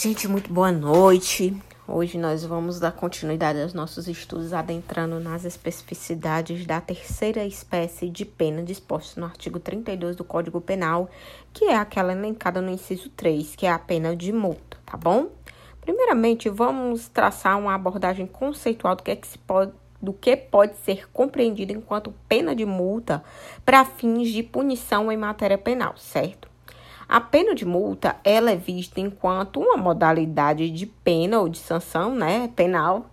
Gente, muito boa noite. Hoje nós vamos dar continuidade aos nossos estudos adentrando nas especificidades da terceira espécie de pena disposta no artigo 32 do Código Penal, que é aquela elencada no inciso 3, que é a pena de multa, tá bom? Primeiramente, vamos traçar uma abordagem conceitual do que, é que se pode do que pode ser compreendido enquanto pena de multa para fins de punição em matéria penal, certo? A pena de multa, ela é vista enquanto uma modalidade de pena ou de sanção, né, penal,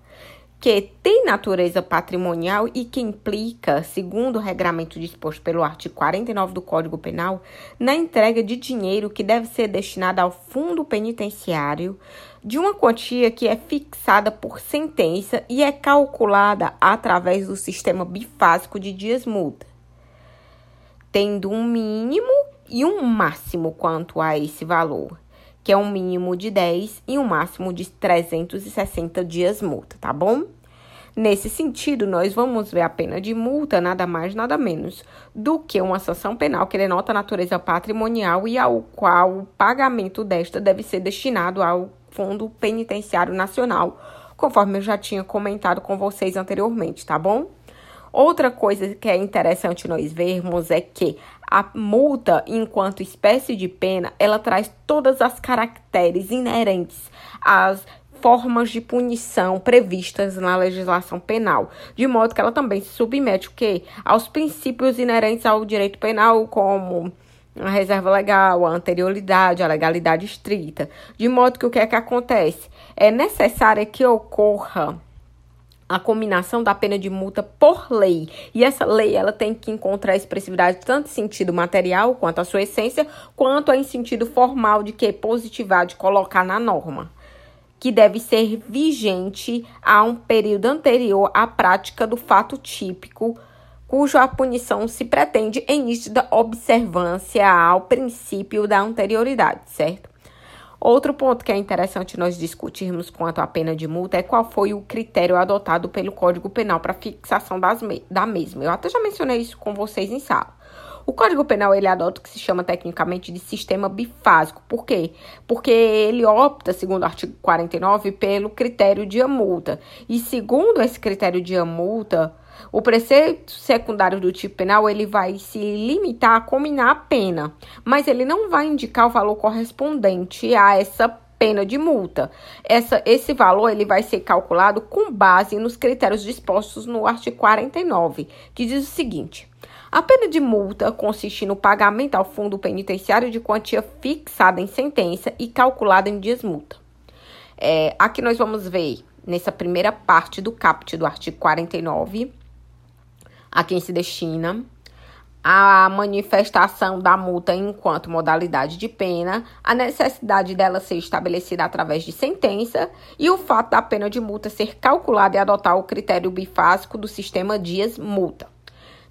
que tem natureza patrimonial e que implica, segundo o regramento disposto pelo artigo 49 do Código Penal, na entrega de dinheiro que deve ser destinado ao fundo penitenciário de uma quantia que é fixada por sentença e é calculada através do sistema bifásico de dias multa, tendo um mínimo e um máximo quanto a esse valor, que é um mínimo de 10 e um máximo de 360 dias multa, tá bom? Nesse sentido, nós vamos ver a pena de multa nada mais nada menos do que uma sanção penal que denota a natureza patrimonial e ao qual o pagamento desta deve ser destinado ao Fundo Penitenciário Nacional, conforme eu já tinha comentado com vocês anteriormente, tá bom? Outra coisa que é interessante nós vermos é que a multa, enquanto espécie de pena, ela traz todas as caracteres inerentes às formas de punição previstas na legislação penal, de modo que ela também se submete o quê? aos princípios inerentes ao direito penal, como a reserva legal, a anterioridade, a legalidade estrita, de modo que o que é que acontece? É necessário que ocorra a combinação da pena de multa por lei. E essa lei ela tem que encontrar expressividade tanto em sentido material, quanto a sua essência, quanto em sentido formal de que positivar, de colocar na norma, que deve ser vigente a um período anterior à prática do fato típico, cuja punição se pretende em nítida observância ao princípio da anterioridade, certo? Outro ponto que é interessante nós discutirmos quanto à pena de multa é qual foi o critério adotado pelo Código Penal para fixação me da mesma. Eu até já mencionei isso com vocês em sala. O Código Penal ele adota o que se chama tecnicamente de sistema bifásico. Por quê? Porque ele opta, segundo o artigo 49, pelo critério de multa. E segundo esse critério de multa, o preceito secundário do tipo penal ele vai se limitar a combinar a pena, mas ele não vai indicar o valor correspondente a essa pena de multa. Essa, esse valor ele vai ser calculado com base nos critérios dispostos no artigo 49, que diz o seguinte: a pena de multa consiste no pagamento ao fundo penitenciário de quantia fixada em sentença e calculada em dias multa. É, aqui nós vamos ver nessa primeira parte do caput do artigo 49 a quem se destina a manifestação da multa enquanto modalidade de pena, a necessidade dela ser estabelecida através de sentença e o fato da pena de multa ser calculada e adotar o critério bifásico do sistema dias-multa.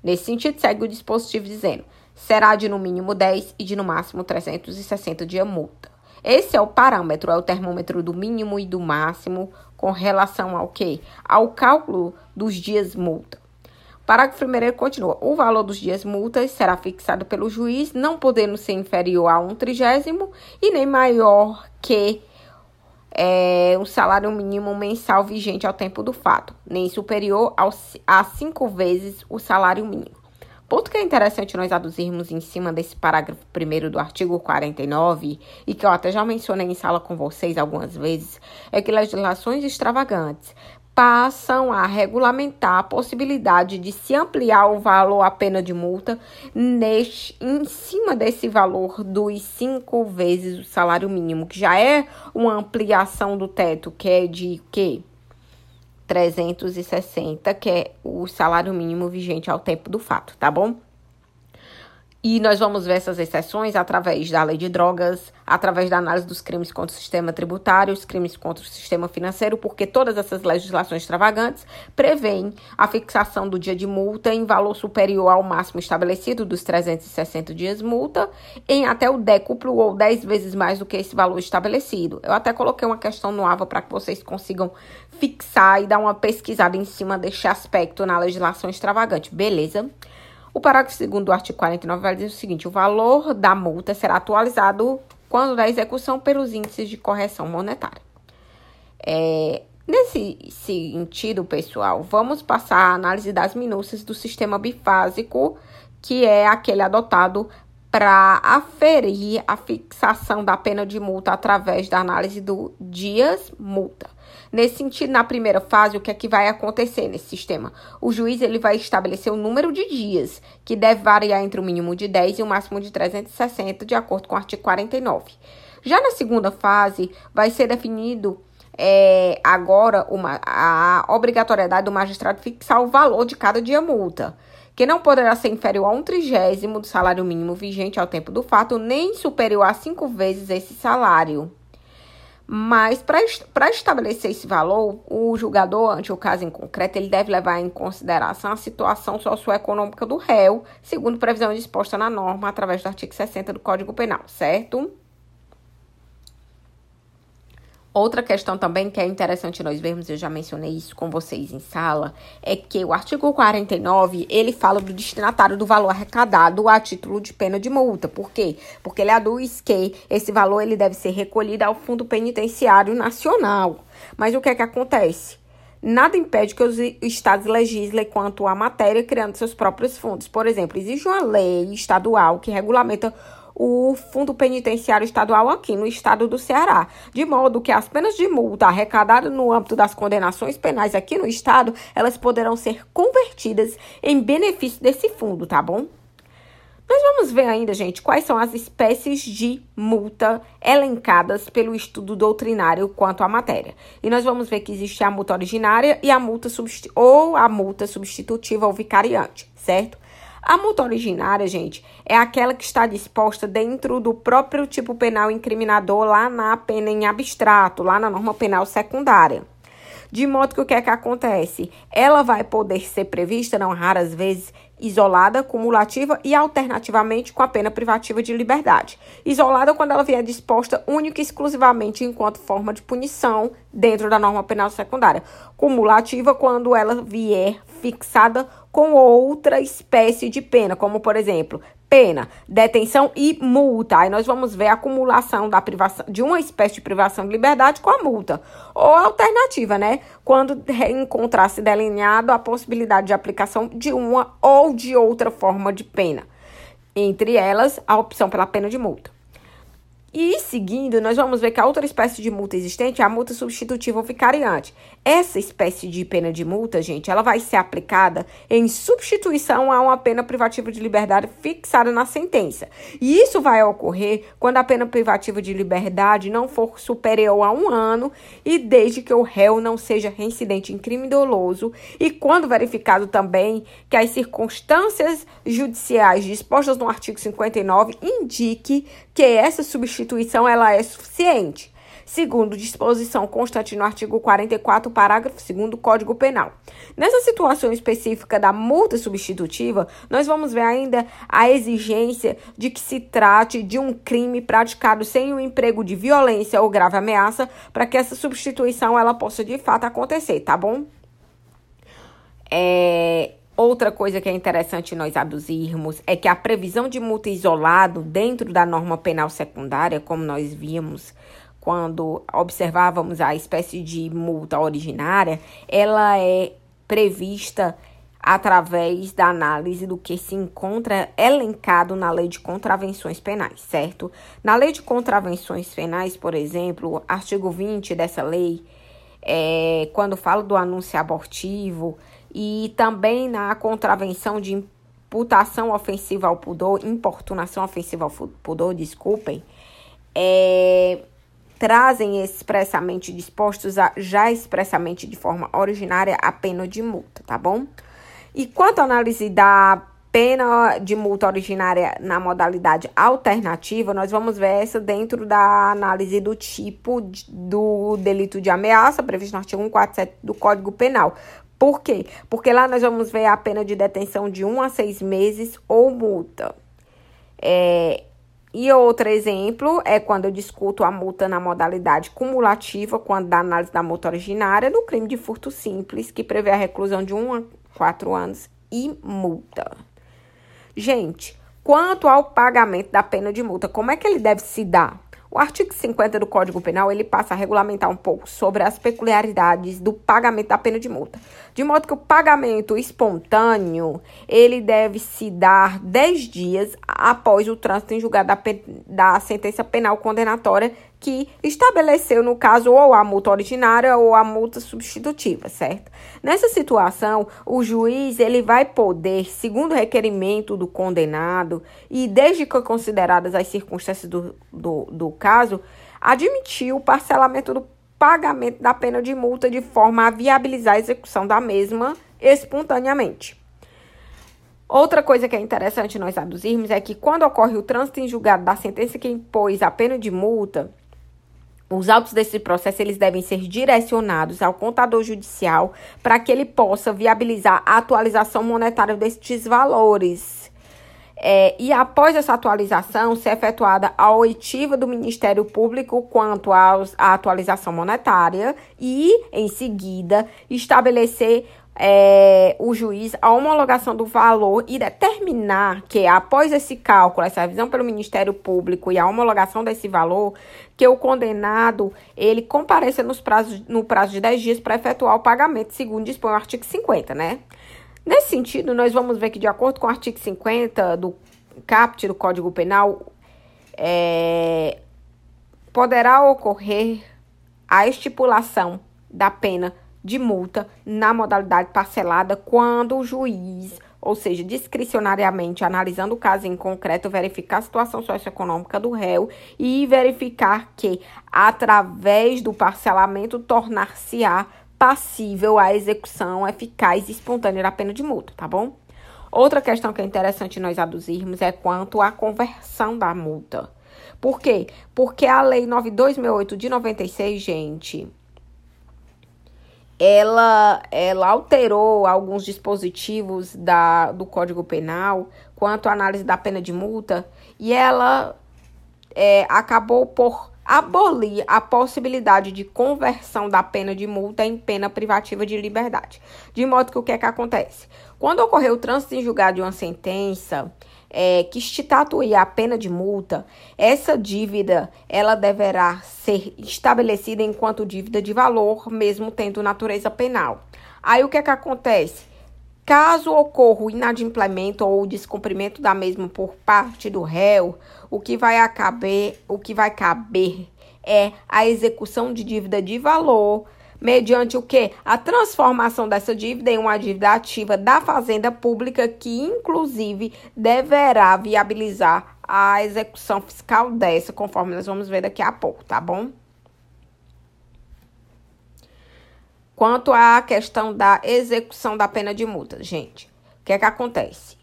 Nesse sentido, segue o dispositivo dizendo: será de no mínimo 10 e de no máximo 360 dias multa. Esse é o parâmetro, é o termômetro do mínimo e do máximo com relação ao quê? Ao cálculo dos dias multa. Parágrafo 1 continua. O valor dos dias multas será fixado pelo juiz, não podendo ser inferior a um trigésimo e nem maior que é, o salário mínimo mensal vigente ao tempo do fato, nem superior ao, a cinco vezes o salário mínimo. Ponto que é interessante nós aduzirmos em cima desse parágrafo 1 do artigo 49, e que eu até já mencionei em sala com vocês algumas vezes, é que legislações extravagantes passam a regulamentar a possibilidade de se ampliar o valor a pena de multa neste, em cima desse valor dos cinco vezes o salário mínimo, que já é uma ampliação do teto, que é de que 360, que é o salário mínimo vigente ao tempo do fato, tá bom? E nós vamos ver essas exceções através da lei de drogas, através da análise dos crimes contra o sistema tributário, os crimes contra o sistema financeiro, porque todas essas legislações extravagantes prevêem a fixação do dia de multa em valor superior ao máximo estabelecido dos 360 dias multa, em até o décuplo ou 10 vezes mais do que esse valor estabelecido. Eu até coloquei uma questão no AVA para que vocês consigam fixar e dar uma pesquisada em cima deste aspecto na legislação extravagante, beleza? O parágrafo 2 do artigo 49 vai dizer o seguinte: o valor da multa será atualizado quando da execução pelos índices de correção monetária. É, nesse sentido, pessoal, vamos passar a análise das minúcias do sistema bifásico, que é aquele adotado para aferir a fixação da pena de multa através da análise do dias multa. Nesse sentido, na primeira fase, o que é que vai acontecer nesse sistema? O juiz ele vai estabelecer o número de dias, que deve variar entre o mínimo de 10 e o máximo de 360, de acordo com o artigo 49. Já na segunda fase, vai ser definido é, agora uma, a obrigatoriedade do magistrado fixar o valor de cada dia multa que não poderá ser inferior a um trigésimo do salário mínimo vigente ao tempo do fato, nem superior a cinco vezes esse salário. Mas, para estabelecer esse valor, o julgador, ante o caso em concreto, ele deve levar em consideração a situação socioeconômica do réu, segundo previsão disposta na norma através do artigo 60 do Código Penal, certo? Outra questão também que é interessante nós vermos, eu já mencionei isso com vocês em sala, é que o artigo 49, ele fala do destinatário do valor arrecadado a título de pena de multa. Por quê? Porque ele aduz que esse valor ele deve ser recolhido ao Fundo Penitenciário Nacional. Mas o que é que acontece? Nada impede que os estados legislem quanto à matéria criando seus próprios fundos. Por exemplo, existe uma lei estadual que regulamenta o Fundo Penitenciário Estadual aqui no estado do Ceará, de modo que as penas de multa arrecadadas no âmbito das condenações penais aqui no estado, elas poderão ser convertidas em benefício desse fundo, tá bom? Nós vamos ver ainda, gente, quais são as espécies de multa elencadas pelo estudo doutrinário quanto à matéria. E nós vamos ver que existe a multa originária e a multa ou a multa substitutiva ou vicariante, certo? A multa originária, gente, é aquela que está disposta dentro do próprio tipo penal incriminador lá na pena em abstrato, lá na norma penal secundária. De modo que o que é que acontece? Ela vai poder ser prevista, não raras vezes, isolada, cumulativa e alternativamente com a pena privativa de liberdade. Isolada quando ela vier disposta única e exclusivamente enquanto forma de punição dentro da norma penal secundária. Cumulativa quando ela vier fixada com outra espécie de pena, como por exemplo, pena, detenção e multa. Aí nós vamos ver a acumulação da privação de uma espécie de privação de liberdade com a multa. Ou alternativa, né? Quando encontrar-se delineado a possibilidade de aplicação de uma ou de outra forma de pena. Entre elas, a opção pela pena de multa. E seguindo, nós vamos ver que a outra espécie de multa existente é a multa substitutiva ou vicariante. Essa espécie de pena de multa, gente, ela vai ser aplicada em substituição a uma pena privativa de liberdade fixada na sentença. E isso vai ocorrer quando a pena privativa de liberdade não for superior a um ano e desde que o réu não seja reincidente em crime doloso e quando verificado também que as circunstâncias judiciais dispostas no artigo 59 indique que essa substituição ela é suficiente, segundo disposição constante no artigo 44, parágrafo 2 do Código Penal. Nessa situação específica da multa substitutiva, nós vamos ver ainda a exigência de que se trate de um crime praticado sem o emprego de violência ou grave ameaça para que essa substituição ela possa de fato acontecer, tá bom? É, Outra coisa que é interessante nós aduzirmos é que a previsão de multa isolado dentro da norma penal secundária, como nós vimos quando observávamos a espécie de multa originária, ela é prevista através da análise do que se encontra elencado na Lei de Contravenções Penais, certo? Na Lei de Contravenções Penais, por exemplo, artigo 20 dessa lei, é, quando fala do anúncio abortivo, e também na contravenção de imputação ofensiva ao pudor, importunação ofensiva ao pudor, desculpem, é, trazem expressamente dispostos a, já expressamente de forma originária a pena de multa, tá bom? E quanto à análise da pena de multa originária na modalidade alternativa, nós vamos ver essa dentro da análise do tipo do delito de ameaça, previsto no artigo 147 do Código Penal. Por quê? Porque lá nós vamos ver a pena de detenção de um a seis meses ou multa. É, e outro exemplo é quando eu discuto a multa na modalidade cumulativa, quando da análise da multa originária, do crime de furto simples, que prevê a reclusão de um a quatro anos e multa. Gente, quanto ao pagamento da pena de multa, como é que ele deve se dar? O artigo 50 do Código Penal, ele passa a regulamentar um pouco sobre as peculiaridades do pagamento da pena de multa. De modo que o pagamento espontâneo, ele deve se dar 10 dias após o trânsito em julgado da, da sentença penal condenatória que estabeleceu, no caso, ou a multa originária ou a multa substitutiva, certo? Nessa situação, o juiz ele vai poder, segundo o requerimento do condenado e desde que consideradas as circunstâncias do, do, do caso, admitir o parcelamento do pagamento da pena de multa de forma a viabilizar a execução da mesma espontaneamente. Outra coisa que é interessante nós aduzirmos é que quando ocorre o trânsito em julgado da sentença que impôs a pena de multa, os autos desse processo eles devem ser direcionados ao contador judicial para que ele possa viabilizar a atualização monetária destes valores. É, e após essa atualização, ser efetuada a oitiva do Ministério Público quanto à atualização monetária e, em seguida, estabelecer é, o juiz a homologação do valor e determinar que, após esse cálculo, essa revisão pelo Ministério Público e a homologação desse valor, que o condenado ele compareça nos prazos, no prazo de 10 dias para efetuar o pagamento, segundo dispõe o artigo 50, né? Nesse sentido, nós vamos ver que, de acordo com o artigo 50 do CAPT do Código Penal, é, poderá ocorrer a estipulação da pena de multa na modalidade parcelada quando o juiz, ou seja, discricionariamente analisando o caso em concreto, verificar a situação socioeconômica do réu e verificar que, através do parcelamento, tornar-se-á passível a execução eficaz e espontânea da pena de multa, tá bom? Outra questão que é interessante nós aduzirmos é quanto à conversão da multa. Por quê? Porque a Lei 9268 de 96, gente, ela, ela alterou alguns dispositivos da, do Código Penal quanto à análise da pena de multa e ela é, acabou por abolir a possibilidade de conversão da pena de multa em pena privativa de liberdade. De modo que o que é que acontece? Quando ocorreu o trânsito em julgado de uma sentença, é, que estatue a pena de multa, essa dívida ela deverá ser estabelecida enquanto dívida de valor, mesmo tendo natureza penal. Aí o que é que acontece? Caso ocorra o inadimplemento ou o descumprimento da mesma por parte do réu, o que vai acabar, o que vai caber é a execução de dívida de valor mediante o que? A transformação dessa dívida em uma dívida ativa da Fazenda Pública, que inclusive deverá viabilizar a execução fiscal dessa, conforme nós vamos ver daqui a pouco, tá bom? Quanto à questão da execução da pena de multa, gente, o que é que acontece?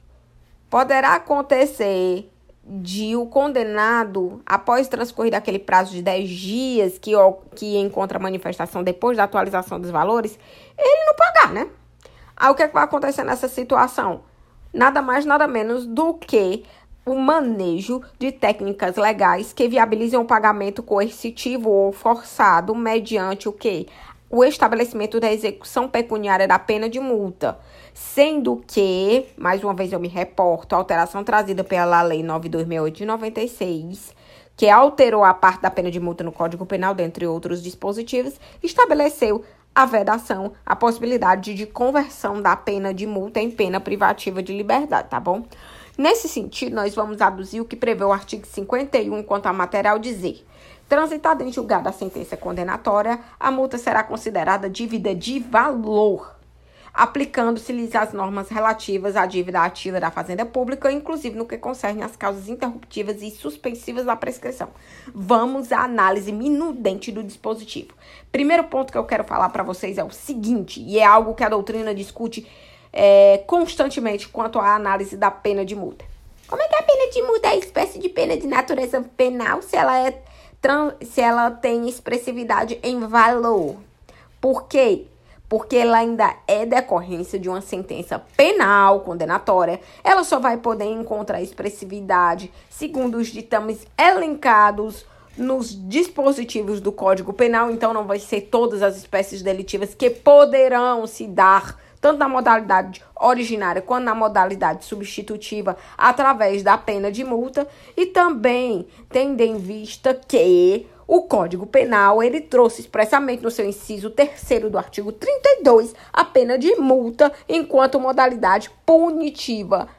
Poderá acontecer de o condenado, após transcorrer aquele prazo de 10 dias que, que encontra a manifestação depois da atualização dos valores, ele não pagar, né? Aí o que, é que vai acontecer nessa situação? Nada mais, nada menos do que o manejo de técnicas legais que viabilizem o pagamento coercitivo ou forçado mediante o que? O estabelecimento da execução pecuniária da pena de multa Sendo que, mais uma vez eu me reporto, a alteração trazida pela Lei 9268 de 96, que alterou a parte da pena de multa no Código Penal, dentre outros dispositivos, estabeleceu a vedação, a possibilidade de conversão da pena de multa em pena privativa de liberdade, tá bom? Nesse sentido, nós vamos aduzir o que prevê o artigo 51 quanto a material dizer. Transitada em julgado a sentença condenatória, a multa será considerada dívida de valor aplicando-se-lhes as normas relativas à dívida ativa da Fazenda Pública, inclusive no que concerne às causas interruptivas e suspensivas da prescrição. Vamos à análise minudente do dispositivo. Primeiro ponto que eu quero falar para vocês é o seguinte, e é algo que a doutrina discute é, constantemente quanto à análise da pena de multa. Como é que a pena de multa é espécie de pena de natureza penal se ela, é, se ela tem expressividade em valor? Por quê? Porque ela ainda é decorrência de uma sentença penal condenatória, ela só vai poder encontrar expressividade segundo os ditames elencados nos dispositivos do Código Penal, então não vai ser todas as espécies delitivas que poderão se dar tanto na modalidade originária quanto na modalidade substitutiva, através da pena de multa, e também tendo em vista que o Código Penal, ele trouxe expressamente no seu inciso terceiro do artigo 32 a pena de multa enquanto modalidade punitiva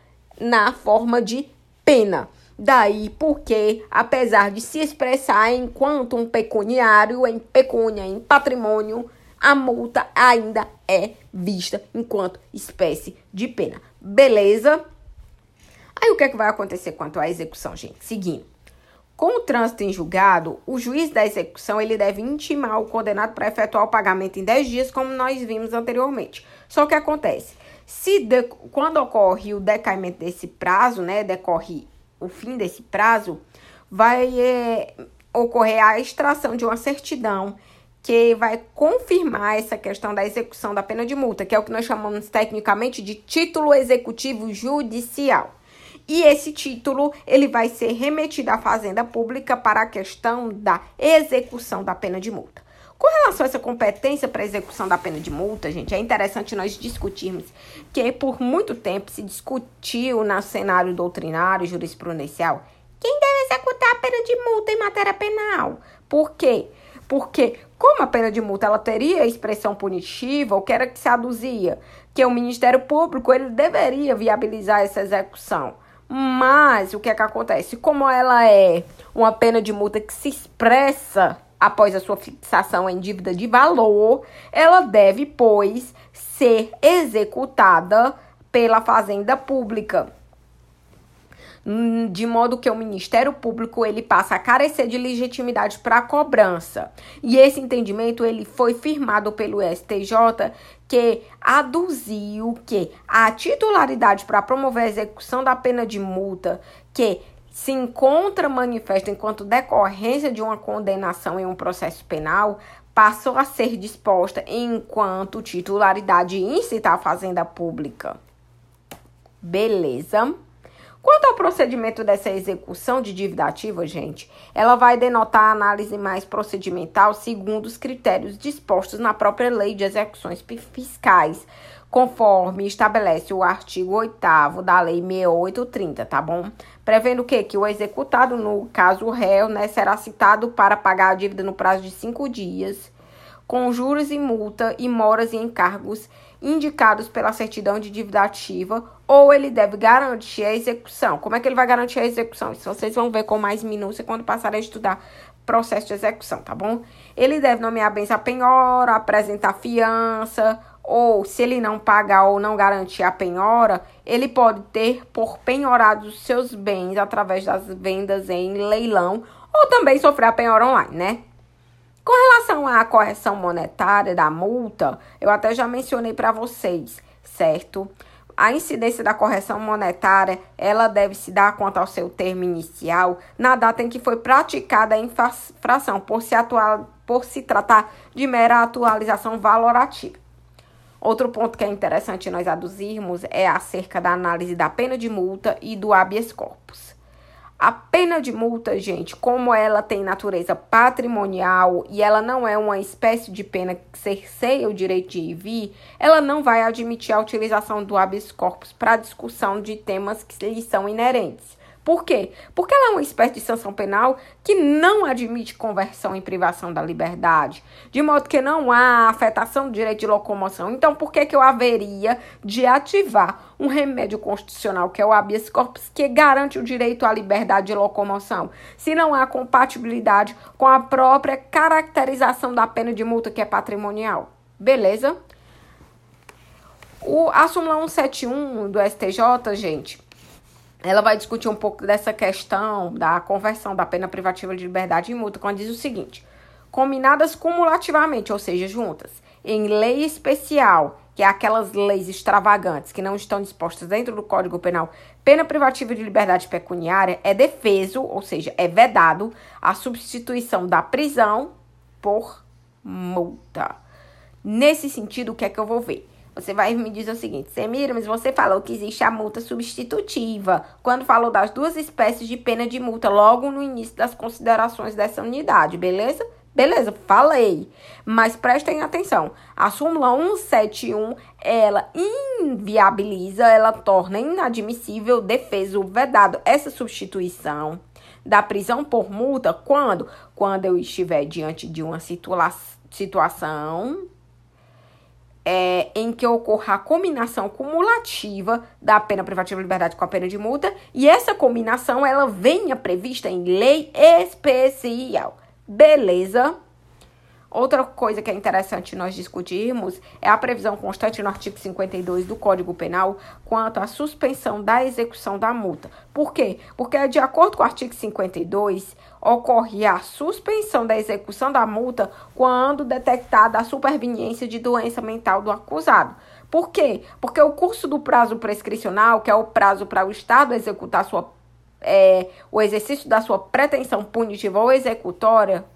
na forma de pena. Daí porque, apesar de se expressar enquanto um pecuniário, em pecúnia, em patrimônio, a multa ainda é vista enquanto espécie de pena. Beleza? Aí o que é que vai acontecer quanto à execução, gente? Seguindo. Com o trânsito em julgado, o juiz da execução ele deve intimar o condenado para efetuar o pagamento em 10 dias, como nós vimos anteriormente. Só que acontece, se de, quando ocorre o decaimento desse prazo, né, decorre o fim desse prazo, vai é, ocorrer a extração de uma certidão que vai confirmar essa questão da execução da pena de multa, que é o que nós chamamos tecnicamente de título executivo judicial. E esse título ele vai ser remetido à Fazenda Pública para a questão da execução da pena de multa. Com relação a essa competência para execução da pena de multa, gente, é interessante nós discutirmos que por muito tempo se discutiu no cenário doutrinário e jurisprudencial quem deve executar a pena de multa em matéria penal. Por quê? Porque como a pena de multa ela teria expressão punitiva, o que era que se aduzia? Que o Ministério Público ele deveria viabilizar essa execução. Mas o que é que acontece? Como ela é uma pena de multa que se expressa após a sua fixação em dívida de valor, ela deve, pois, ser executada pela Fazenda Pública. Hum, de modo que o Ministério Público ele passa a carecer de legitimidade para cobrança. E esse entendimento ele foi firmado pelo STJ que aduziu que a titularidade para promover a execução da pena de multa que se encontra manifesta enquanto decorrência de uma condenação em um processo penal passou a ser disposta enquanto titularidade incitar a fazenda pública. Beleza? Quanto ao procedimento dessa execução de dívida ativa, gente, ela vai denotar a análise mais procedimental segundo os critérios dispostos na própria Lei de Execuções Fiscais, conforme estabelece o artigo 8 da Lei 6830, tá bom? Prevendo o quê? Que o executado, no caso o réu, né, será citado para pagar a dívida no prazo de cinco dias, com juros e multa e moras e encargos indicados pela certidão de dívida ativa, ou ele deve garantir a execução. Como é que ele vai garantir a execução? Isso vocês vão ver com mais minúcia quando passarem a estudar processo de execução, tá bom? Ele deve nomear bens a penhora, apresentar fiança, ou se ele não pagar ou não garantir a penhora, ele pode ter por penhorados os seus bens através das vendas em leilão, ou também sofrer a penhora online, né? Com relação à correção monetária da multa, eu até já mencionei para vocês, certo? A incidência da correção monetária, ela deve se dar quanto ao seu termo inicial na data em que foi praticada a infração, por se, atual, por se tratar de mera atualização valorativa. Outro ponto que é interessante nós aduzirmos é acerca da análise da pena de multa e do habeas corpus. A pena de multa, gente, como ela tem natureza patrimonial e ela não é uma espécie de pena que cerceia o direito de ir vir, ela não vai admitir a utilização do habeas corpus para discussão de temas que lhe são inerentes. Por quê? Porque ela é uma espécie de sanção penal que não admite conversão em privação da liberdade, de modo que não há afetação do direito de locomoção. Então, por que, que eu haveria de ativar um remédio constitucional, que é o habeas corpus, que garante o direito à liberdade de locomoção, se não há compatibilidade com a própria caracterização da pena de multa, que é patrimonial? Beleza? O, a súmula 171 do STJ, gente, ela vai discutir um pouco dessa questão da conversão da pena privativa de liberdade em multa, quando diz o seguinte: combinadas cumulativamente, ou seja, juntas, em lei especial, que é aquelas leis extravagantes que não estão dispostas dentro do Código Penal, pena privativa de liberdade pecuniária é defeso, ou seja, é vedado a substituição da prisão por multa. Nesse sentido, o que é que eu vou ver? Você vai me dizer o seguinte, Semira, mas você falou que existe a multa substitutiva, quando falou das duas espécies de pena de multa, logo no início das considerações dessa unidade, beleza? Beleza, falei. Mas prestem atenção. A súmula 171, ela inviabiliza, ela torna inadmissível defeso vedado essa substituição da prisão por multa quando quando eu estiver diante de uma situa situação é, em que ocorra a combinação cumulativa da pena privativa de liberdade com a pena de multa e essa combinação ela venha prevista em lei especial. Beleza? Outra coisa que é interessante nós discutirmos é a previsão constante no artigo 52 do Código Penal quanto à suspensão da execução da multa. Por quê? Porque, de acordo com o artigo 52, ocorre a suspensão da execução da multa quando detectada a superveniência de doença mental do acusado. Por quê? Porque o curso do prazo prescricional, que é o prazo para o Estado executar sua, é, o exercício da sua pretensão punitiva ou executória,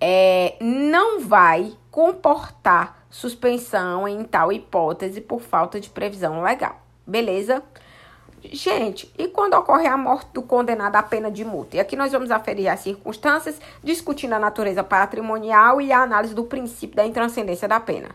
é, não vai comportar suspensão em tal hipótese por falta de previsão legal. Beleza? Gente, e quando ocorre a morte do condenado à pena de multa? E aqui nós vamos aferir as circunstâncias, discutindo a natureza patrimonial e a análise do princípio da intranscendência da pena.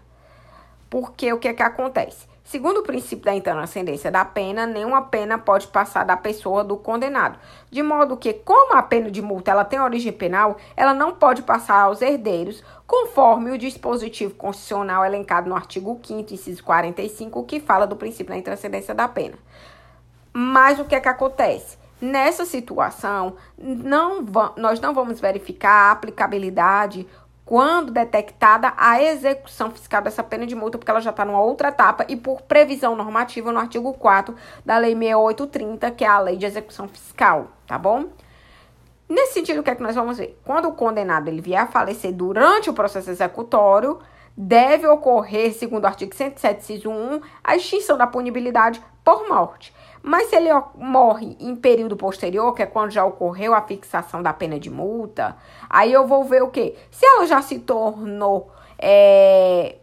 Porque o que é que acontece? Segundo o princípio da intranscendência da pena, nenhuma pena pode passar da pessoa do condenado. De modo que, como a pena de multa ela tem origem penal, ela não pode passar aos herdeiros, conforme o dispositivo constitucional elencado no artigo 5 inciso 45, que fala do princípio da intranscendência da pena. Mas o que é que acontece? Nessa situação, não nós não vamos verificar a aplicabilidade quando detectada a execução fiscal dessa pena de multa, porque ela já está numa outra etapa e por previsão normativa no artigo 4 da Lei 6830, que é a Lei de Execução Fiscal, tá bom? Nesse sentido, o que é que nós vamos ver? Quando o condenado ele vier a falecer durante o processo executório, deve ocorrer, segundo o artigo 107, inciso 1, a extinção da punibilidade por morte. Mas se ele morre em período posterior, que é quando já ocorreu a fixação da pena de multa, aí eu vou ver o quê? Se ela já se tornou é,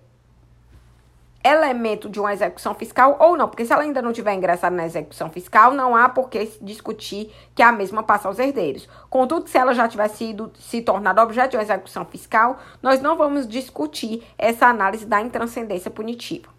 elemento de uma execução fiscal ou não, porque se ela ainda não tiver ingressado na execução fiscal, não há por que discutir que a mesma passa aos herdeiros. Contudo, se ela já tiver sido se tornado objeto de uma execução fiscal, nós não vamos discutir essa análise da intranscendência punitiva.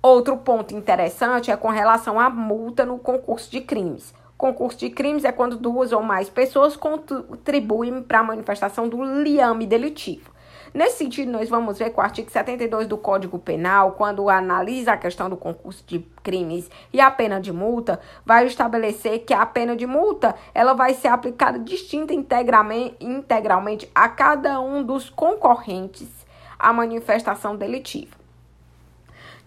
Outro ponto interessante é com relação à multa no concurso de crimes. Concurso de crimes é quando duas ou mais pessoas contribuem para a manifestação do liame delitivo. Nesse sentido, nós vamos ver que o artigo 72 do Código Penal, quando analisa a questão do concurso de crimes e a pena de multa, vai estabelecer que a pena de multa ela vai ser aplicada distinta integralmente, a cada um dos concorrentes à manifestação delitiva.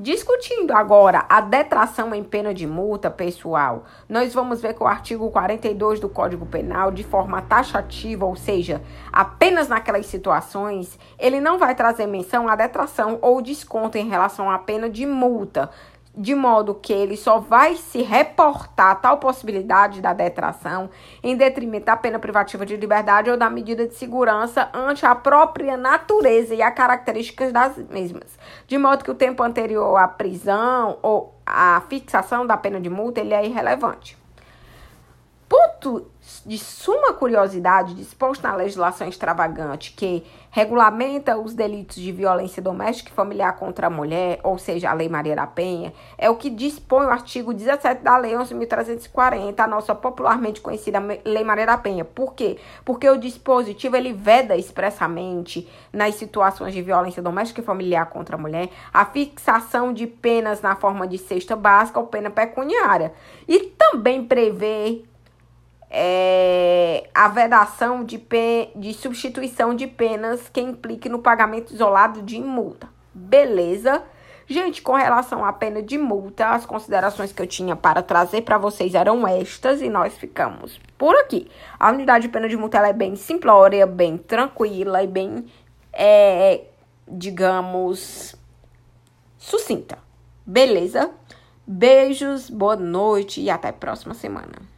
Discutindo agora a detração em pena de multa, pessoal, nós vamos ver que o artigo 42 do Código Penal, de forma taxativa, ou seja, apenas naquelas situações, ele não vai trazer menção à detração ou desconto em relação à pena de multa, de modo que ele só vai se reportar tal possibilidade da detração em detrimento da pena privativa de liberdade ou da medida de segurança ante a própria natureza e as características das mesmas, de modo que o tempo anterior à prisão ou à fixação da pena de multa ele é irrelevante. Ponto de suma curiosidade disposto na legislação extravagante que regulamenta os delitos de violência doméstica e familiar contra a mulher, ou seja, a Lei Maria da Penha, é o que dispõe o artigo 17 da Lei 11.340, a nossa popularmente conhecida Lei Maria da Penha. Por quê? Porque o dispositivo ele veda expressamente nas situações de violência doméstica e familiar contra a mulher a fixação de penas na forma de cesta básica ou pena pecuniária e também prevê é, a vedação de, pe de substituição de penas que implique no pagamento isolado de multa. Beleza? Gente, com relação à pena de multa, as considerações que eu tinha para trazer para vocês eram estas e nós ficamos por aqui. A unidade de pena de multa é bem simplória, bem tranquila e bem, é, digamos, sucinta. Beleza? Beijos, boa noite e até a próxima semana.